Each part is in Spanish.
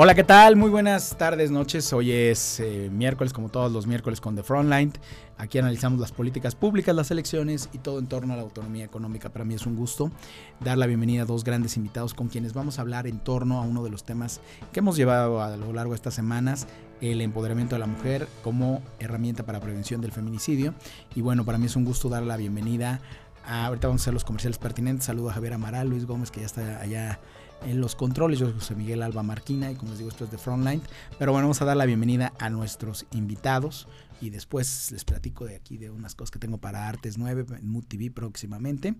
Hola, ¿qué tal? Muy buenas tardes, noches. Hoy es eh, miércoles, como todos los miércoles, con The Frontline. Aquí analizamos las políticas públicas, las elecciones y todo en torno a la autonomía económica. Para mí es un gusto dar la bienvenida a dos grandes invitados con quienes vamos a hablar en torno a uno de los temas que hemos llevado a lo largo de estas semanas, el empoderamiento de la mujer como herramienta para prevención del feminicidio. Y bueno, para mí es un gusto dar la bienvenida a, ahorita vamos a hacer los comerciales pertinentes. Saludo a Javier Amaral, Luis Gómez, que ya está allá en los controles. Yo soy José Miguel Alba Marquina y como les digo, esto es de Frontline. Pero bueno, vamos a dar la bienvenida a nuestros invitados y después les platico de aquí de unas cosas que tengo para Artes 9 en Mood TV próximamente,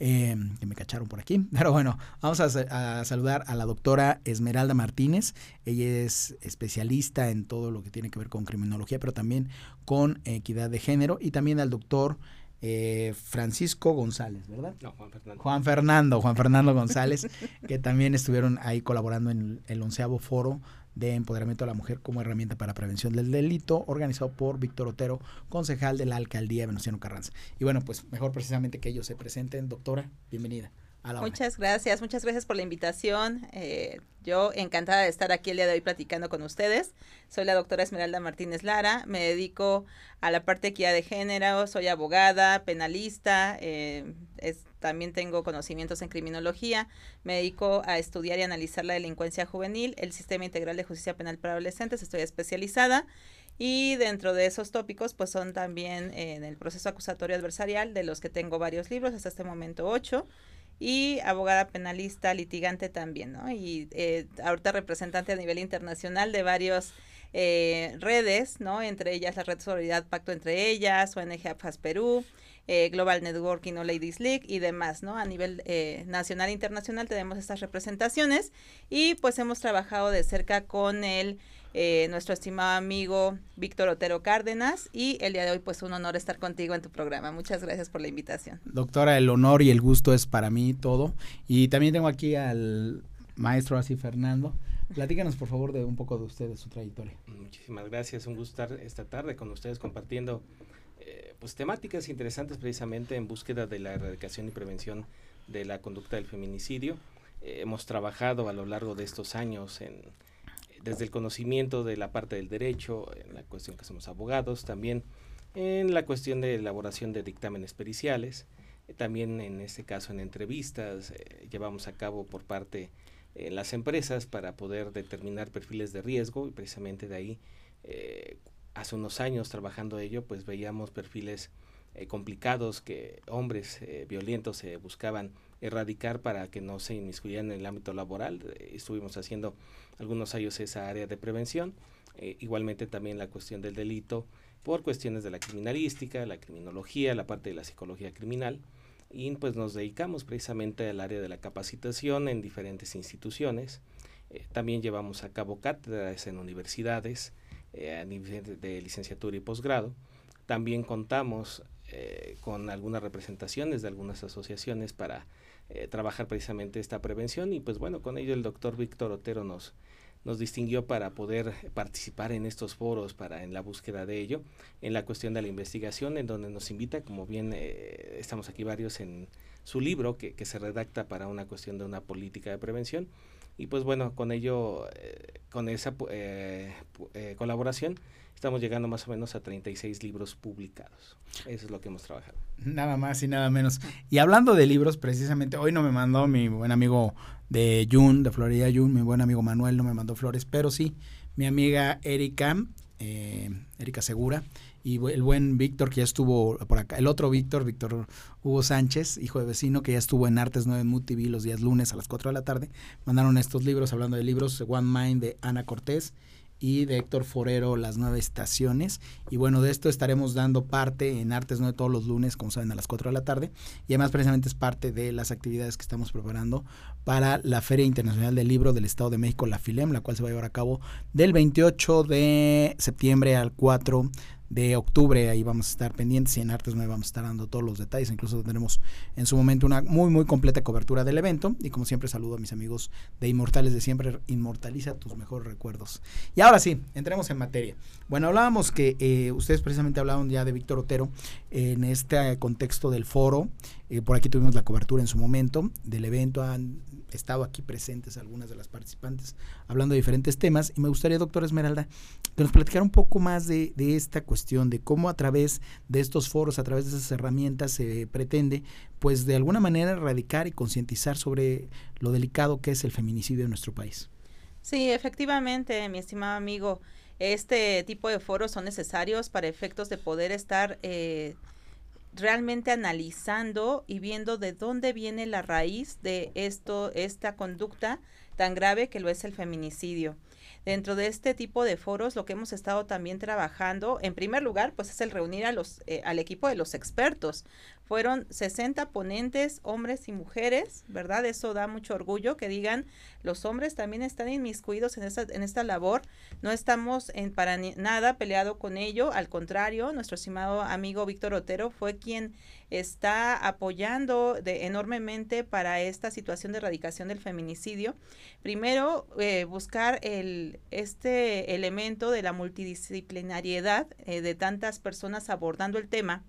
eh, que me cacharon por aquí. Pero bueno, vamos a, a, saludar a la doctora Esmeralda Martínez. Ella es especialista en todo lo que tiene que ver con criminología, pero también con equidad de género y también al doctor eh, Francisco González, ¿verdad? No, Juan Fernando. Juan Fernando, Juan Fernando González, que también estuvieron ahí colaborando en el onceavo foro de empoderamiento de la mujer como herramienta para prevención del delito, organizado por Víctor Otero, concejal de la alcaldía Venustiano Carranza. Y bueno, pues mejor precisamente que ellos se presenten. Doctora, bienvenida. Muchas gracias, muchas gracias por la invitación. Eh, yo encantada de estar aquí el día de hoy platicando con ustedes. Soy la doctora Esmeralda Martínez Lara, me dedico a la parte de equidad de género, soy abogada, penalista, eh, también tengo conocimientos en criminología, me dedico a estudiar y analizar la delincuencia juvenil, el sistema integral de justicia penal para adolescentes, estoy especializada. Y dentro de esos tópicos, pues son también en el proceso acusatorio adversarial, de los que tengo varios libros, hasta este momento ocho y abogada penalista, litigante también, ¿no? Y eh, ahorita representante a nivel internacional de varios eh, redes, ¿no? Entre ellas la Red Solidaridad Pacto Entre Ellas, ONG APFAS Perú, eh, Global Networking o Ladies League y demás, ¿no? A nivel eh, nacional e internacional tenemos estas representaciones y pues hemos trabajado de cerca con el eh, nuestro estimado amigo Víctor Otero Cárdenas y el día de hoy pues un honor estar contigo en tu programa. Muchas gracias por la invitación. Doctora, el honor y el gusto es para mí todo. Y también tengo aquí al maestro así Fernando. Platícanos por favor de un poco de usted, de su trayectoria. Muchísimas gracias, un gusto estar esta tarde con ustedes compartiendo eh, pues temáticas interesantes precisamente en búsqueda de la erradicación y prevención de la conducta del feminicidio. Eh, hemos trabajado a lo largo de estos años en desde el conocimiento de la parte del derecho, en la cuestión que somos abogados, también en la cuestión de elaboración de dictámenes periciales, eh, también en este caso en entrevistas, eh, llevamos a cabo por parte de las empresas para poder determinar perfiles de riesgo y precisamente de ahí, eh, hace unos años trabajando ello, pues veíamos perfiles complicados que hombres violentos se buscaban erradicar para que no se inmiscuyeran en el ámbito laboral. estuvimos haciendo algunos años esa área de prevención. Eh, igualmente también la cuestión del delito por cuestiones de la criminalística, la criminología, la parte de la psicología criminal. Y pues nos dedicamos precisamente al área de la capacitación en diferentes instituciones. Eh, también llevamos a cabo cátedras en universidades eh, a nivel de licenciatura y posgrado. También contamos con algunas representaciones de algunas asociaciones para eh, trabajar precisamente esta prevención y pues bueno, con ello el doctor Víctor Otero nos, nos distinguió para poder participar en estos foros, para en la búsqueda de ello, en la cuestión de la investigación, en donde nos invita, como bien eh, estamos aquí varios en su libro que, que, se redacta para una cuestión de una política de prevención. Y pues bueno, con ello, eh, con esa colaboración, estamos llegando más o menos a 36 libros publicados. Eso es lo que hemos trabajado. Nada más y nada menos. Y hablando de libros, precisamente, hoy no me mandó mi buen amigo de Jun, de Florida Jun, mi buen amigo Manuel no me mandó flores, pero sí, mi amiga Erika, eh, Erika Segura, y el buen Víctor que ya estuvo por acá, el otro Víctor, Víctor Hugo Sánchez, hijo de vecino, que ya estuvo en Artes 9 Mood TV los días lunes a las 4 de la tarde, mandaron estos libros, hablando de libros, One Mind de Ana Cortés y de Héctor Forero Las Nueve Estaciones. Y bueno, de esto estaremos dando parte en Artes 9 todos los lunes, como saben, a las 4 de la tarde. Y además precisamente es parte de las actividades que estamos preparando para la Feria Internacional del Libro del Estado de México, la FILEM, la cual se va a llevar a cabo del 28 de septiembre al 4 de octubre. Ahí vamos a estar pendientes y en Artes 9 vamos a estar dando todos los detalles. Incluso tendremos en su momento una muy, muy completa cobertura del evento. Y como siempre, saludo a mis amigos de Inmortales de siempre. Inmortaliza tus mejores recuerdos. Y ahora sí, entremos en materia. Bueno, hablábamos que eh, ustedes precisamente hablaban ya de Víctor Otero en este contexto del foro. Eh, por aquí tuvimos la cobertura en su momento del evento. estado aquí presentes algunas de las participantes hablando de diferentes temas y me gustaría, doctora Esmeralda, que nos platicara un poco más de, de esta cuestión, de cómo a través de estos foros, a través de esas herramientas se pretende, pues de alguna manera erradicar y concientizar sobre lo delicado que es el feminicidio en nuestro país. Sí, efectivamente, mi estimado amigo, este tipo de foros son necesarios para efectos de poder estar eh, realmente analizando y viendo de dónde viene la raíz de esto, esta conducta tan grave que lo es el feminicidio. Dentro de este tipo de foros, lo que hemos estado también trabajando, en primer lugar, pues es el reunir a los, eh, al equipo de los expertos. Fueron 60 ponentes, hombres y mujeres, ¿verdad? Eso da mucho orgullo que digan, los hombres también están inmiscuidos en esta, en esta labor. No estamos en, para nada peleado con ello, al contrario, nuestro estimado amigo Víctor Otero fue quien está apoyando de, enormemente para esta situación de erradicación del feminicidio. Primero, eh, buscar el, este elemento de la multidisciplinariedad eh, de tantas personas abordando el tema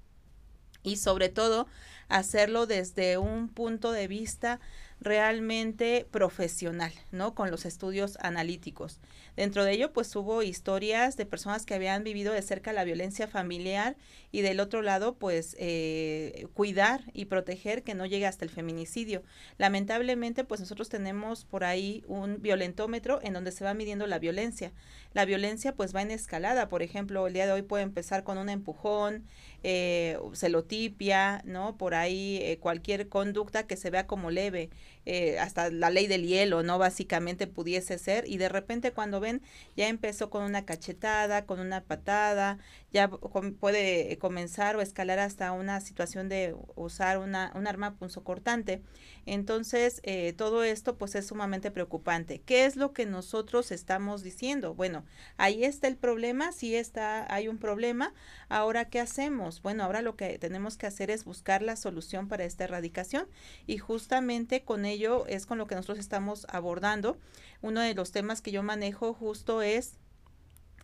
y sobre todo hacerlo desde un punto de vista realmente profesional, ¿no? Con los estudios analíticos. Dentro de ello, pues hubo historias de personas que habían vivido de cerca la violencia familiar y del otro lado, pues eh, cuidar y proteger que no llegue hasta el feminicidio. Lamentablemente, pues nosotros tenemos por ahí un violentómetro en donde se va midiendo la violencia. La violencia pues va en escalada, por ejemplo, el día de hoy puede empezar con un empujón, eh, celotipia, ¿no? Por ahí eh, cualquier conducta que se vea como leve, eh, hasta la ley del hielo, ¿no? Básicamente pudiese ser, y de repente cuando ven, ya empezó con una cachetada, con una patada, ya puede comenzar o escalar hasta una situación de usar una, un arma punzocortante. Entonces, eh, todo esto pues es sumamente preocupante. ¿Qué es lo que nosotros estamos diciendo? Bueno, ahí está el problema, sí está, hay un problema. Ahora, ¿qué hacemos? Bueno, ahora lo que tenemos que hacer es buscar la solución para esta erradicación y justamente con ello es con lo que nosotros estamos abordando. Uno de los temas que yo manejo justo es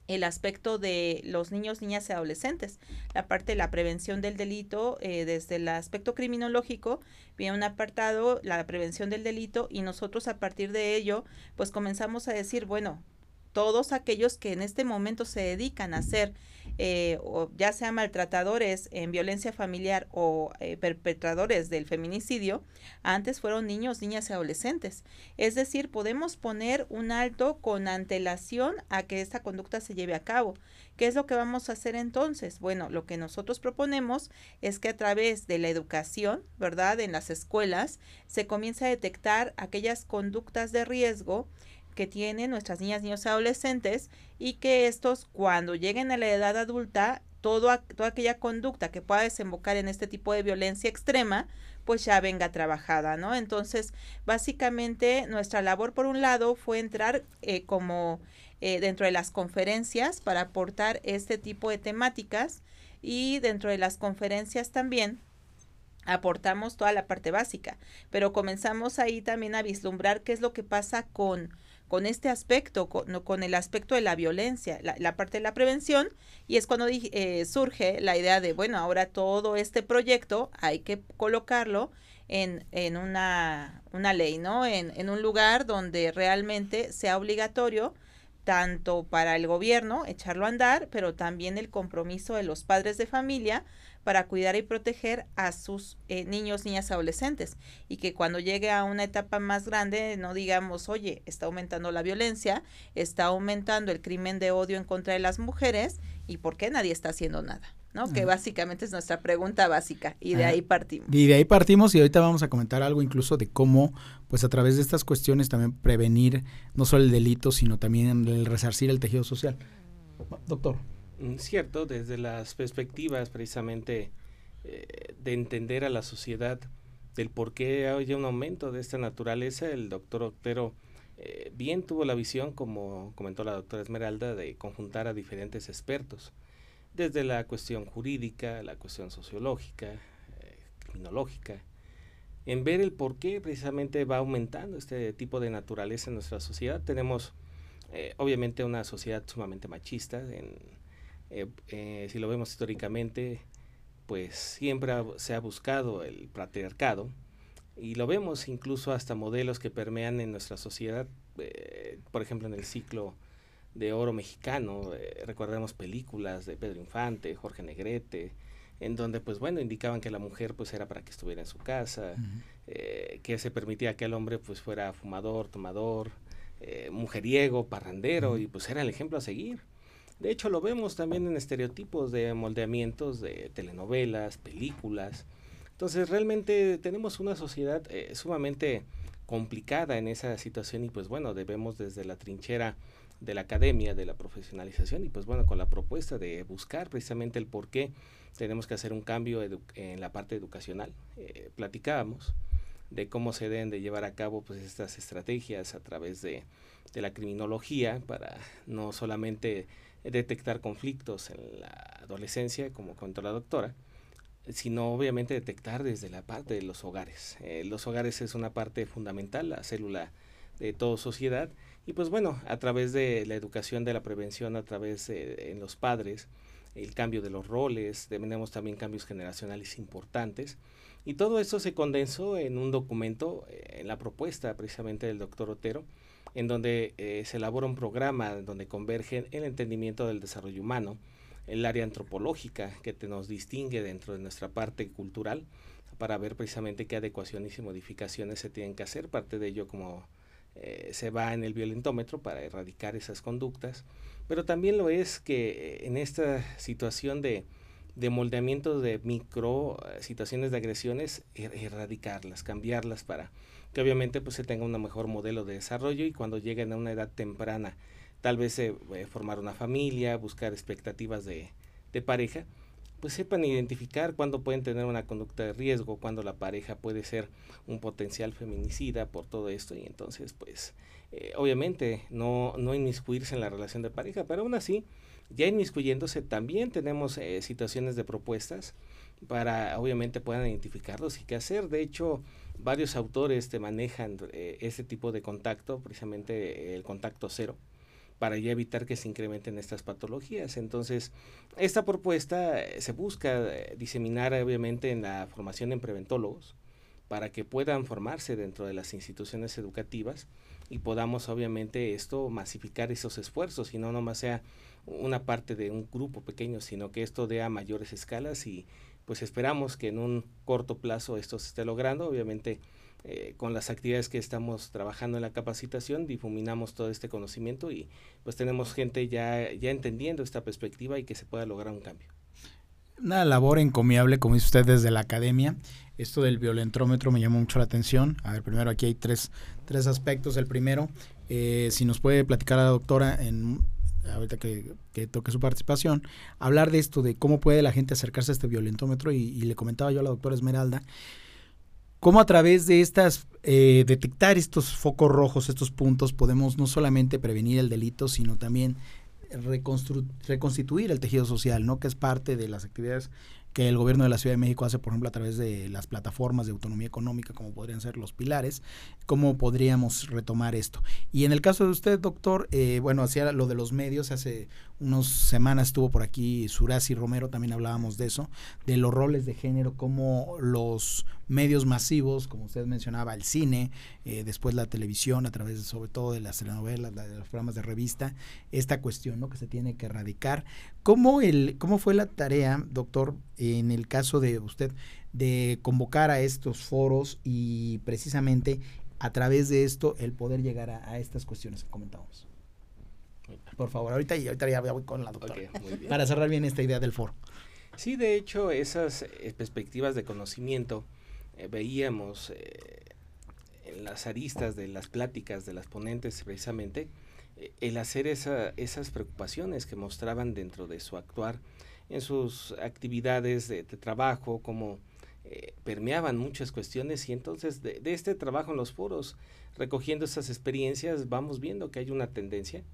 el aspecto de los niños, niñas y adolescentes. La parte de la prevención del delito, eh, desde el aspecto criminológico, viene un apartado, la prevención del delito, y nosotros a partir de ello, pues comenzamos a decir, bueno, todos aquellos que en este momento se dedican a ser eh, o ya sea maltratadores en violencia familiar o eh, perpetradores del feminicidio, antes fueron niños, niñas y adolescentes. Es decir, podemos poner un alto con antelación a que esta conducta se lleve a cabo. ¿Qué es lo que vamos a hacer entonces? Bueno, lo que nosotros proponemos es que a través de la educación, ¿verdad? En las escuelas, se comience a detectar aquellas conductas de riesgo que tienen nuestras niñas, niños y adolescentes y que estos cuando lleguen a la edad adulta, todo, toda aquella conducta que pueda desembocar en este tipo de violencia extrema, pues ya venga trabajada, ¿no? Entonces, básicamente nuestra labor por un lado fue entrar eh, como eh, dentro de las conferencias para aportar este tipo de temáticas y dentro de las conferencias también aportamos toda la parte básica, pero comenzamos ahí también a vislumbrar qué es lo que pasa con con este aspecto, con, con el aspecto de la violencia, la, parte de la prevención, y es cuando eh, surge la idea de, bueno, ahora todo este proyecto hay que colocarlo en, en una, una ley, ¿no? En, en un lugar donde realmente sea obligatorio tanto para el gobierno echarlo a andar, pero también el compromiso de los padres de familia para cuidar y proteger a sus eh, niños, niñas, adolescentes y que cuando llegue a una etapa más grande no digamos, oye, está aumentando la violencia, está aumentando el crimen de odio en contra de las mujeres y por qué nadie está haciendo nada. ¿no? Que básicamente es nuestra pregunta básica y de ahí partimos. Y de ahí partimos y ahorita vamos a comentar algo incluso de cómo, pues a través de estas cuestiones también prevenir no solo el delito, sino también el resarcir el tejido social. Doctor. Mm, cierto, desde las perspectivas precisamente eh, de entender a la sociedad del por qué hay un aumento de esta naturaleza, el doctor Octero eh, bien tuvo la visión, como comentó la doctora Esmeralda, de conjuntar a diferentes expertos, desde la cuestión jurídica, la cuestión sociológica, eh, criminológica, en ver el por qué precisamente va aumentando este tipo de naturaleza en nuestra sociedad. Tenemos obviamente una sociedad sumamente machista en eh, eh, si lo vemos históricamente, pues siempre se ha buscado el patriarcado, y lo vemos incluso hasta modelos que permean en nuestra sociedad, eh, por ejemplo en el ciclo de oro mexicano, eh, recordemos películas de Pedro Infante, Jorge Negrete, en donde pues bueno indicaban que la mujer pues era para que estuviera en su casa, eh, que se permitía que el hombre pues fuera fumador, tomador, mujeriego, parrandero y pues era el ejemplo a seguir. De hecho lo vemos también en estereotipos de moldeamientos de telenovelas, películas, entonces realmente tenemos una sociedad eh, sumamente complicada en esa situación y pues bueno, debemos desde la trinchera de la academia, de la profesionalización y pues bueno, con la propuesta de buscar precisamente el por qué tenemos que hacer un cambio en la parte educacional. Eh, platicábamos de cómo se deben de llevar a cabo pues estas estrategias a través de, de la criminología para no solamente detectar conflictos en la adolescencia, como contó la doctora, sino obviamente detectar desde la parte de los hogares. Eh, los hogares es una parte fundamental, la célula de toda sociedad, y pues bueno, a través de la educación de la prevención, a través de en los padres, el cambio de los roles, tenemos también cambios generacionales importantes, y todo esto se condensó en un documento, eh, en la propuesta precisamente del doctor Otero, en donde eh, se elabora un programa donde convergen el entendimiento del desarrollo humano, el área antropológica que te nos distingue dentro de nuestra parte cultural para ver precisamente qué adecuaciones y modificaciones se tienen que hacer. Parte de ello como eh, se va en el violentómetro para erradicar esas conductas, pero también lo es que eh, en esta situación de, de moldeamiento de micro eh, situaciones de agresiones, er, erradicarlas, cambiarlas para que obviamente pues se tenga un mejor modelo de desarrollo y cuando lleguen a una edad temprana tal vez eh, formar una familia, buscar expectativas de, pareja, pues sepan identificar cuándo pueden tener una conducta de riesgo, cuándo la pareja puede ser un potencial feminicida por todo esto y entonces pues eh, obviamente no, no inmiscuirse en la relación de pareja, pero aún así ya inmiscuyéndose también tenemos eh, situaciones de propuestas para obviamente puedan identificarlos y qué hacer. De hecho, varios autores te manejan ese tipo de contacto, precisamente el contacto cero, para ya evitar que se incrementen estas patologías. Entonces, esta propuesta eh, se busca eh, diseminar obviamente en la formación en preventólogos para que puedan formarse dentro de las instituciones educativas y podamos obviamente esto masificar esos esfuerzos y no nomás sea una parte de un grupo pequeño, sino que esto dé a mayores escalas y pues esperamos que en un corto plazo esto se esté logrando. Obviamente eh, con las actividades que estamos trabajando en la capacitación, difuminamos todo este conocimiento y pues tenemos gente ya, ya entendiendo esta perspectiva y que se pueda lograr un cambio. Una labor encomiable, como dice usted, desde la academia. Esto del violentrómetro me llamó mucho la atención. A ver, primero aquí hay tres, tres aspectos. El primero, eh, si nos puede platicar a la doctora en ahorita que, toque su participación, hablar de esto, de cómo puede la gente acercarse a este violentómetro y, y le comentaba yo a la doctora Esmeralda cómo a través de estas, eh, detectar estos focos rojos, estos puntos, podemos no solamente prevenir el delito, sino también reconstituir el tejido social, ¿no? Que es parte de las actividades que el gobierno de la Ciudad de México hace, por ejemplo, a través de las plataformas de autonomía económica, como podrían ser los pilares, cómo podríamos retomar esto. Y en el caso de usted, doctor, eh, bueno, hacía lo de los medios, hace unas semanas estuvo por aquí Surasi Romero, también hablábamos de eso, de los roles de género, cómo los medios masivos, como usted mencionaba, el cine, eh, después la televisión, a través sobre todo de las telenovelas, de los programas de revista, esta cuestión ¿no? que se tiene que erradicar. ¿Cómo, el, ¿Cómo fue la tarea, doctor, en el caso de usted, de convocar a estos foros y precisamente a través de esto el poder llegar a, estas cuestiones que comentamos? Por favor, ahorita, ahorita ya voy con la doctora. para cerrar bien esta idea del foro. Sí, de hecho, esas eh, perspectivas de conocimiento eh, veíamos eh, en las aristas de las pláticas de las ponentes precisamente el hacer esa, esas preocupaciones que mostraban dentro de su actuar en sus actividades de, trabajo, como permeaban muchas cuestiones y entonces de, de, este trabajo en los foros, recogiendo esas experiencias, vamos viendo que hay una tendencia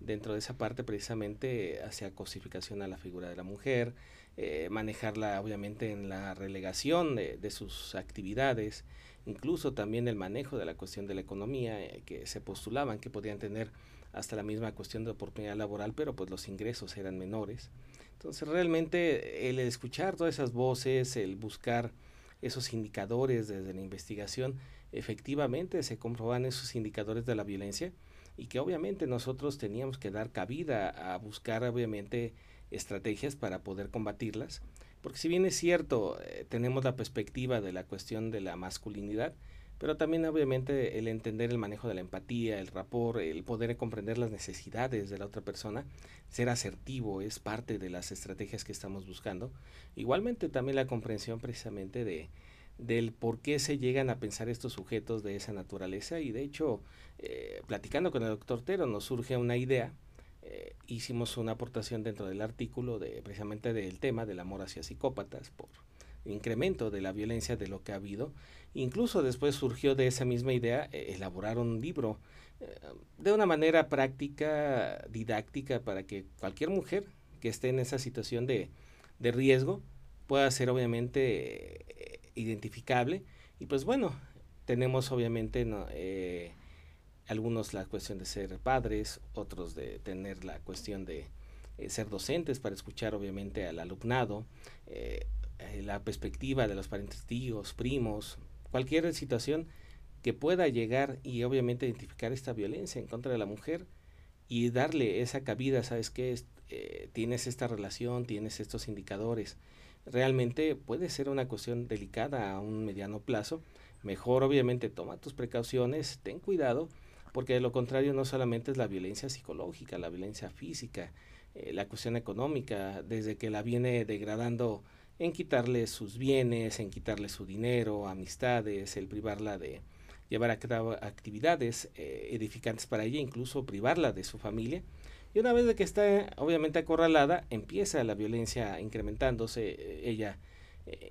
dentro de esa parte precisamente hacia cosificación a la figura de la mujer, eh, manejarla obviamente en la relegación de, sus actividades, incluso también el manejo de la cuestión de la economía, eh, que se postulaban que podían tener hasta la misma cuestión de oportunidad laboral, pero pues los ingresos eran menores. Entonces realmente el escuchar todas esas voces, el buscar esos indicadores desde la investigación, efectivamente se comproban esos indicadores de la violencia y que obviamente nosotros teníamos que dar cabida a buscar obviamente estrategias para poder combatirlas, porque si bien es cierto, eh, tenemos la perspectiva de la cuestión de la masculinidad, pero también obviamente el entender el manejo de la empatía, el rapor, el poder comprender las necesidades de la otra persona, ser asertivo es parte de las estrategias que estamos buscando. Igualmente también la comprensión precisamente de del por qué se llegan a pensar estos sujetos de esa naturaleza y de hecho eh, platicando con el doctor Tero nos surge una idea eh, hicimos una aportación dentro del artículo de precisamente del tema del amor hacia psicópatas por incremento de la violencia de lo que ha habido. Incluso después surgió de esa misma idea eh, elaborar un libro eh, de una manera práctica, didáctica, para que cualquier mujer que esté en esa situación de, de riesgo pueda ser obviamente identificable. Y pues bueno, tenemos obviamente no, algunos la cuestión de ser padres, otros de tener la cuestión de eh, ser docentes para escuchar obviamente al alumnado, eh, eh, la perspectiva de los parientes tíos, primos, cualquier situación que pueda llegar y obviamente identificar esta violencia en contra de la mujer y darle esa cabida, sabes qué, tienes esta relación, tienes estos indicadores. Realmente puede ser una cuestión delicada a un mediano plazo. Mejor obviamente toma tus precauciones, ten cuidado porque de lo contrario no solamente es la violencia psicológica, la violencia física, eh, la cuestión económica, desde que la viene degradando en quitarle sus bienes, en quitarle su dinero, amistades, el privarla de llevar a cabo actividades eh, edificantes para ella, incluso privarla de su familia. Y una vez de que está obviamente acorralada, empieza la violencia incrementándose, eh, ella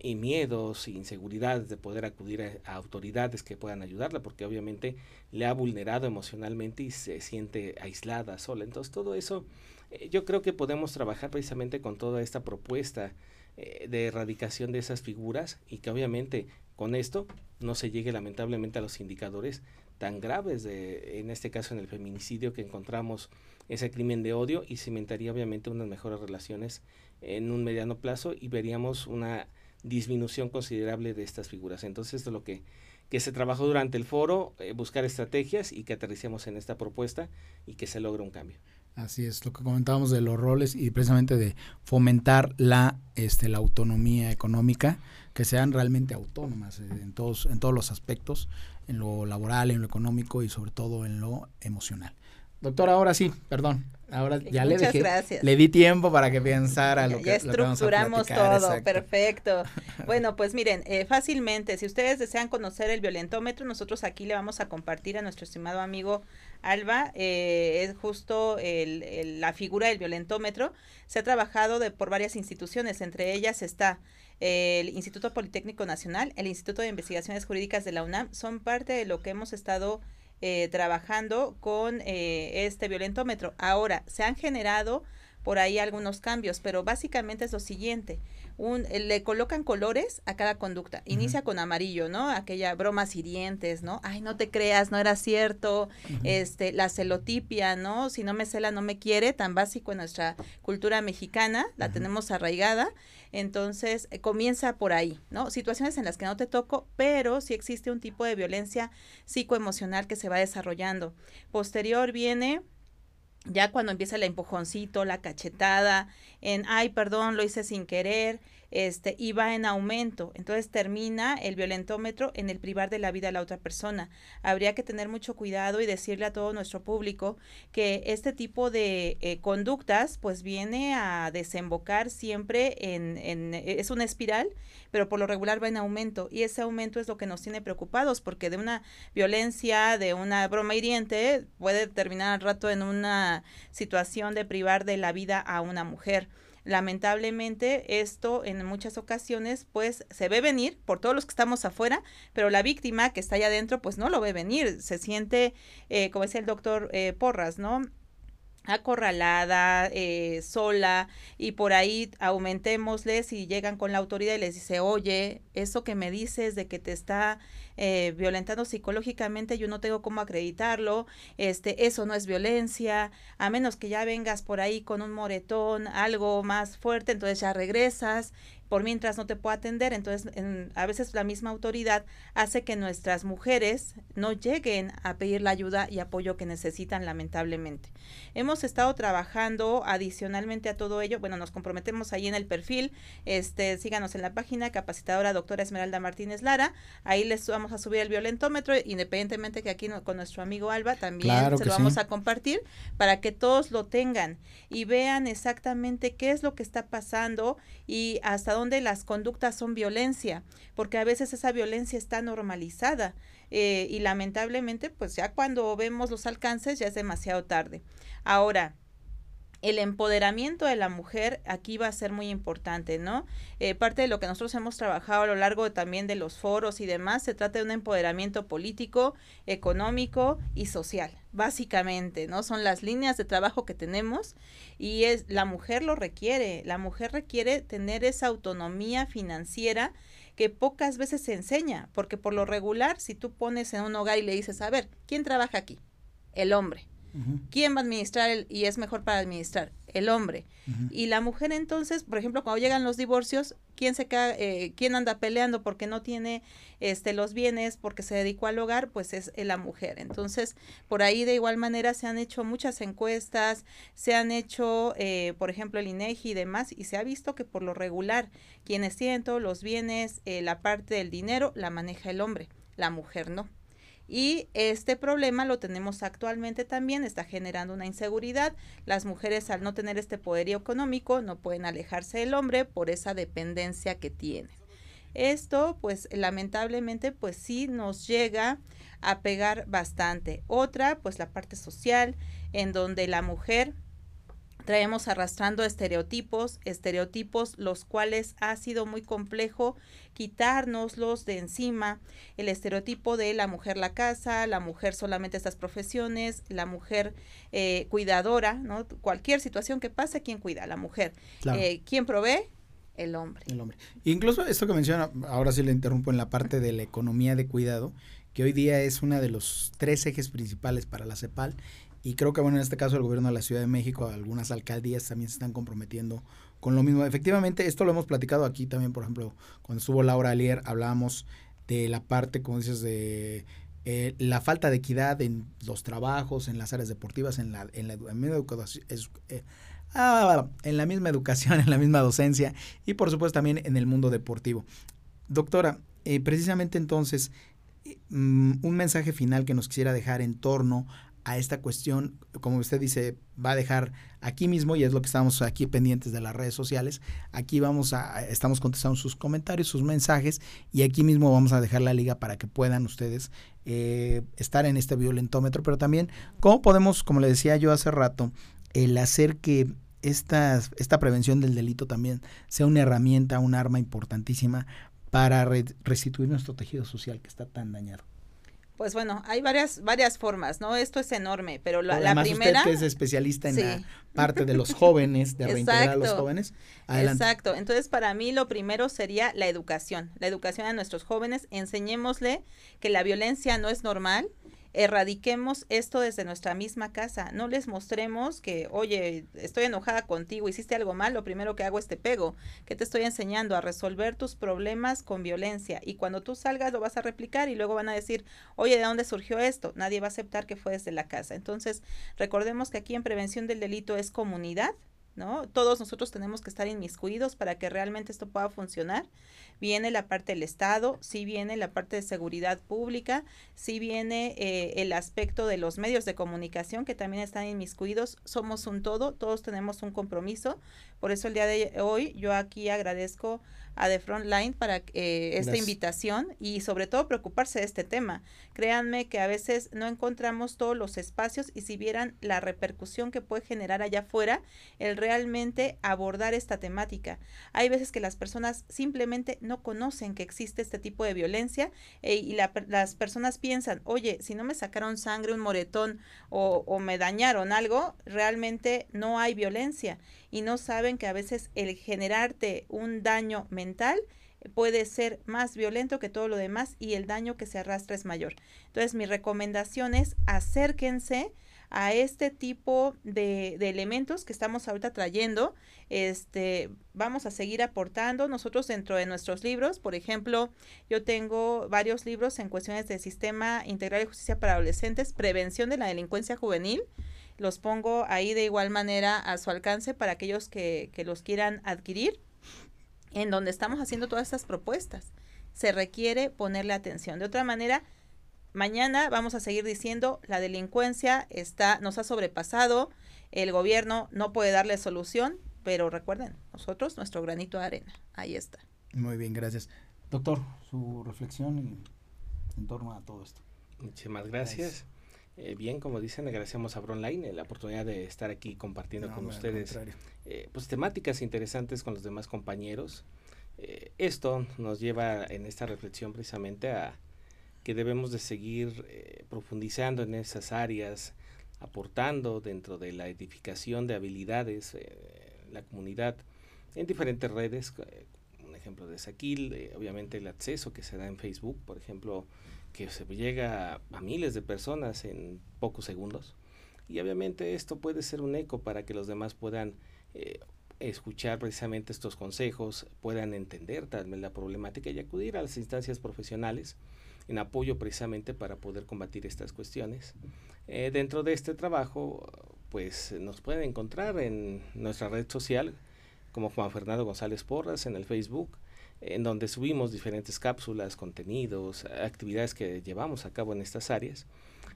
y miedos, inseguridades de poder acudir a, autoridades que puedan ayudarla, porque obviamente le ha vulnerado emocionalmente y se siente aislada, sola. Entonces todo eso eh, yo creo que podemos trabajar precisamente con toda esta propuesta eh, de erradicación de esas figuras y que obviamente con esto no se llegue lamentablemente a los indicadores tan graves de, en este caso en el feminicidio que encontramos ese crimen de odio y cimentaría obviamente unas mejores relaciones en un mediano plazo y veríamos una disminución considerable de estas figuras. Entonces, esto es lo que, que se trabajó durante el foro, eh, buscar estrategias y que aterricemos en esta propuesta y que se logre un cambio. Así es, lo que comentábamos de los roles y precisamente de fomentar la, este, la autonomía económica, que sean realmente autónomas eh, en, todos, en todos los aspectos, en lo laboral, en lo económico y sobre todo en lo emocional. Doctor, ahora sí, perdón. Ahora ya le dejé, gracias. le di tiempo para que pensara lo que Ya estructuramos todo, perfecto. Bueno, pues miren, eh, fácilmente, si ustedes desean conocer el violentómetro, nosotros aquí le vamos a compartir a nuestro estimado amigo Alba, eh, es justo el, la figura del violentómetro. Se ha trabajado de, por varias instituciones, entre ellas está el Instituto Politécnico Nacional, el Instituto de Investigaciones Jurídicas de la UNAM, son parte de lo que hemos estado eh, trabajando con eh, este violentómetro. Ahora, se han generado por ahí algunos cambios, pero básicamente es lo siguiente. Un, eh, le colocan colores a cada conducta. Inicia con amarillo, ¿no? Aquella bromas hirientes, ¿no? Ay, no te creas, no era cierto. Este, la celotipia, ¿no? Si no me cela, no me quiere, tan básico en nuestra cultura mexicana, la tenemos arraigada. Entonces, eh, comienza por ahí, ¿no? Situaciones en las que no te toco, pero sí existe un tipo de violencia psicoemocional que se va desarrollando. Posterior viene ya cuando empieza el empujoncito, la cachetada, en, ay, perdón, lo hice sin querer, este, y va en aumento. Entonces termina el violentómetro en el privar de la vida a la otra persona. Habría que tener mucho cuidado y decirle a todo nuestro público que este tipo de eh, conductas pues viene a desembocar siempre en, en, es una espiral, pero por lo regular va en aumento y ese aumento es lo que nos tiene preocupados porque de una violencia, de una broma hiriente puede terminar al rato en una situación de privar de la vida a una mujer. Lamentablemente esto en muchas ocasiones pues se ve venir por todos los que estamos afuera, pero la víctima que está allá adentro pues no lo ve venir, se siente, eh, como decía el doctor eh, Porras, ¿no? acorralada, eh, sola, y por ahí aumentémosle si llegan con la autoridad y les dice, oye, eso que me dices de que te está eh, violentando psicológicamente, yo no tengo cómo acreditarlo, este, eso no es violencia, a menos que ya vengas por ahí con un moretón, algo más fuerte, entonces ya regresas por mientras no te puedo atender. Entonces, a veces la misma autoridad hace que nuestras mujeres no lleguen a pedir la ayuda y apoyo que necesitan, lamentablemente. Hemos estado trabajando adicionalmente a todo ello. Bueno, nos comprometemos ahí en el perfil. Este, síganos en la página capacitadora doctora Esmeralda Martínez Lara. Ahí les vamos a subir el violentómetro, independientemente que aquí con nuestro amigo Alba también se lo vamos a compartir para que todos lo tengan y vean exactamente qué es lo que está pasando y hasta donde las conductas son violencia, porque a veces esa violencia está normalizada eh, y lamentablemente pues ya cuando vemos los alcances ya es demasiado tarde. Ahora, el empoderamiento de la mujer aquí va a ser muy importante, ¿no? Eh, parte de lo que nosotros hemos trabajado a lo largo también de los foros y demás, se trata de un empoderamiento político, económico y social, básicamente, ¿no? Son las líneas de trabajo que tenemos y es la mujer lo requiere, la mujer requiere tener esa autonomía financiera que pocas veces se enseña, porque por lo regular, si tú pones en un hogar y le dices, a ver, ¿quién trabaja aquí? El hombre ¿Quién va a administrar y es mejor para administrar? El hombre. Y la mujer entonces, por ejemplo, cuando llegan los divorcios, ¿quién se eh, quién anda peleando porque no tiene este los bienes, porque se dedicó al hogar? Pues es la mujer. Entonces, por ahí de igual manera se han hecho muchas encuestas, se han hecho, eh, por ejemplo, el INEGI y demás, y se ha visto que por lo regular, quienes tienen todos los bienes, eh, la parte del dinero, la maneja el hombre, la mujer no. Y este problema lo tenemos actualmente también, está generando una inseguridad. Las mujeres al no tener este poderío económico no pueden alejarse del hombre por esa dependencia que tienen. Esto, pues lamentablemente, pues sí nos llega a pegar bastante. Otra, pues la parte social, en donde la mujer traemos arrastrando estereotipos, estereotipos los cuales ha sido muy complejo quitárnoslos de encima, el estereotipo de la mujer la casa, la mujer solamente estas profesiones, la mujer eh, cuidadora, ¿no? Cualquier situación que pase, ¿quién cuida? La mujer. Eh, ¿Quién provee? El hombre. El hombre. Incluso esto que menciona, ahora sí le interrumpo en la parte de la economía de cuidado, que hoy día es uno de los tres ejes principales para la CEPAL y creo que, bueno, en este caso el gobierno de la Ciudad de México, algunas alcaldías también se están comprometiendo con lo mismo. Efectivamente, esto lo hemos platicado aquí también, por ejemplo, cuando estuvo Laura Alier, hablábamos de la parte, como dices, de eh, la falta de equidad en los trabajos, en las áreas deportivas, en la, en la, misma educación. Eh, ah, en la misma educación, en la misma docencia y por supuesto también en el mundo deportivo. Doctora, eh, precisamente entonces, mm, un mensaje final que nos quisiera dejar en torno a esta cuestión, como usted dice, va a dejar aquí mismo y es lo que estamos aquí pendientes de las redes sociales. Aquí vamos a, estamos contestando sus comentarios, sus mensajes y aquí mismo vamos a dejar la liga para que puedan ustedes eh, estar en este violentómetro, pero también cómo podemos, como le decía yo hace rato, el hacer que esta, esta prevención del delito también sea una herramienta, un arma importantísima para restituir nuestro tejido social que está tan dañado. Pues bueno, hay varias varias formas, ¿no? Esto es enorme, pero la, la primera... Usted que es especialista en la parte de los jóvenes, de reintegrar a los jóvenes. Exacto. Entonces, para mí lo primero sería la educación. La educación a nuestros jóvenes. Enseñémosle que la violencia no es normal, erradiquemos esto desde nuestra misma casa. No les mostremos que, oye, estoy enojada contigo, hiciste algo mal, lo primero que hago es te pego. que te estoy enseñando? A resolver tus problemas con violencia. Y cuando tú salgas lo vas a replicar y luego van a decir, oye, ¿de dónde surgió esto? Nadie va a aceptar que fue desde la casa. Entonces, recordemos que aquí en prevención del delito es comunidad. ¿No? Todos nosotros tenemos que estar inmiscuidos para que realmente esto pueda funcionar viene la parte del Estado, sí viene la parte de seguridad pública, sí viene eh, el aspecto de los medios de comunicación que también están inmiscuidos. Somos un todo, todos tenemos un compromiso. Por eso el día de hoy yo aquí agradezco a The Frontline para eh, esta invitación y sobre todo preocuparse de este tema. Créanme que a veces no encontramos todos los espacios y si vieran la repercusión que puede generar allá afuera el realmente abordar esta temática. Hay veces que las personas simplemente no conocen que existe este tipo de violencia eh, y las personas piensan, oye, si no me sacaron sangre, un moretón o, o me dañaron algo, realmente no hay violencia y no saben que a veces el generarte un daño mental puede ser más violento que todo lo demás y el daño que se arrastra es mayor. Entonces, mi recomendación es acérquense a este tipo de, de, elementos que estamos ahorita trayendo. Este, vamos a seguir aportando nosotros dentro de nuestros libros. Por ejemplo, yo tengo varios libros en cuestiones del sistema integral de justicia para adolescentes, prevención de la delincuencia juvenil. Los pongo ahí de igual manera a su alcance para aquellos que, que los quieran adquirir en donde estamos haciendo todas estas propuestas. Se requiere ponerle atención. De otra manera, mañana vamos a seguir diciendo la delincuencia está nos ha sobrepasado, el gobierno no puede darle solución, pero recuerden, nosotros nuestro granito de arena, ahí está. Muy bien, gracias. Doctor, su reflexión en torno a todo esto. Muchísimas gracias. Eh, bien, como dicen, agradecemos a Bronline la oportunidad de estar aquí compartiendo con ustedes eh, pues temáticas interesantes con los demás compañeros. Eh, esto nos lleva en esta reflexión precisamente a que debemos de seguir profundizando en esas áreas, aportando dentro de la edificación de habilidades la comunidad en diferentes redes. un ejemplo de Saquil, obviamente el acceso que se da en Facebook, por ejemplo, que se llega a, miles de personas en pocos segundos. Y obviamente esto puede ser un eco para que los demás puedan eh, escuchar precisamente estos consejos, puedan entender vez la problemática y acudir a las instancias profesionales en apoyo precisamente para poder combatir estas cuestiones. Eh, dentro de este trabajo, pues nos pueden encontrar en nuestra red social como Juan Fernando González Porras en el Facebook, en donde subimos diferentes cápsulas, contenidos, actividades que llevamos a cabo en estas áreas.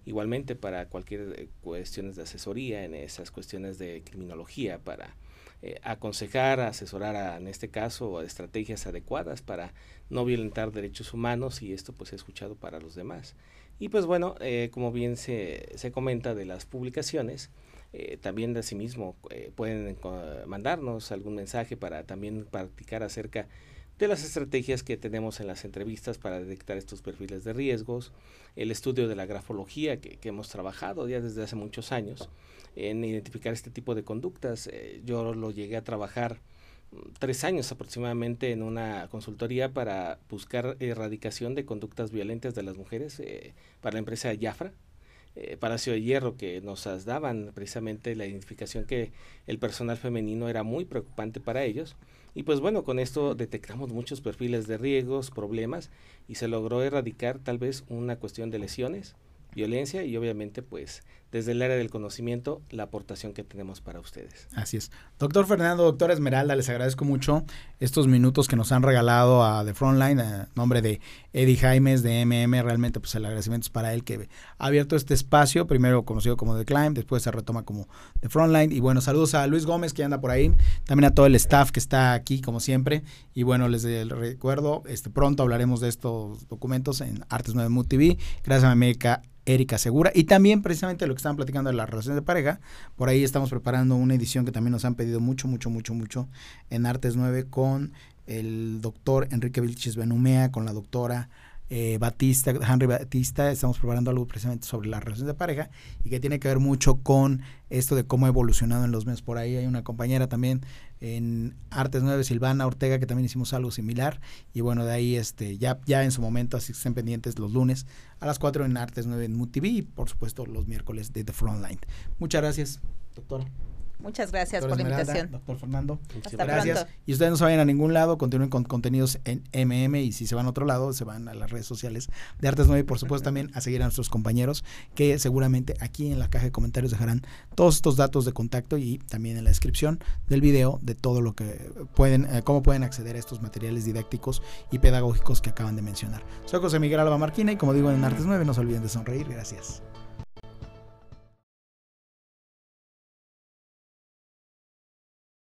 Igualmente para cualquier eh, cuestiones de asesoría en esas cuestiones de criminología, para eh, aconsejar, asesorar en este caso estrategias adecuadas para no violentar derechos humanos y esto pues he escuchado para los demás. Y pues bueno, eh, como bien se, se, comenta de las publicaciones, también de pueden mandarnos algún mensaje para también practicar acerca de las estrategias que tenemos en las entrevistas para detectar estos perfiles de riesgos, el estudio de la grafología que, hemos trabajado ya desde hace muchos años en identificar este tipo de conductas. Eh, yo lo llegué a trabajar mm, tres años aproximadamente en una consultoría para buscar erradicación de conductas violentas de las mujeres eh, para la empresa Jafra, eh, Palacio de Hierro, que nos daban. Precisamente la identificación que el personal femenino era muy preocupante para ellos. Y pues bueno, con esto detectamos muchos perfiles de riesgos, problemas y se logró erradicar tal vez una cuestión de lesiones, violencia y obviamente pues desde el área del conocimiento la aportación que tenemos para ustedes. Así es. Doctor Fernando, doctor Esmeralda, les agradezco mucho estos minutos que nos han regalado a The Frontline, a nombre de Eddie Jaimes de MM, realmente pues el agradecimiento es para él que ha abierto este espacio, primero conocido como The Climb, después se retoma como The Frontline y bueno, saludos a Luis Gómez que anda por ahí, también a todo el staff que está aquí como siempre y bueno, les recuerdo, este pronto hablaremos de estos documentos en Artes 9 Mood TV, gracias a América Erika Segura. Y también precisamente lo que estaban platicando de las relaciones de pareja, por ahí estamos preparando una edición que también nos han pedido mucho, mucho, mucho, mucho en Artes 9 con el doctor Enrique Vilches Benumea, con la doctora eh, Batista, Henry Batista, estamos preparando algo precisamente sobre las relaciones de pareja y que tiene que ver mucho con esto de cómo ha evolucionado en los meses. Por ahí hay una compañera también en Artes 9, Silvana Ortega, que también hicimos algo similar. Y bueno, de ahí este ya, ya en su momento, así que estén pendientes los lunes a las 4 en Artes 9 en MUTV y por supuesto los miércoles de The Frontline. Muchas gracias, doctora. Muchas gracias por la invitación. Doctor Fernando. Hasta gracias. Y ustedes no se vayan a ningún lado, continúen con contenidos en MM y si se van a otro lado, se van a las redes sociales de Artes 9 y por supuesto también a seguir a nuestros compañeros que seguramente aquí en la caja de comentarios dejarán todos estos datos de contacto y también en la descripción del video de todo lo que pueden, eh, cómo pueden acceder a estos materiales didácticos y pedagógicos que acaban de mencionar. Soy José Miguel Alba Marquina y como digo en Artes 9, no se olviden de sonreír. Gracias.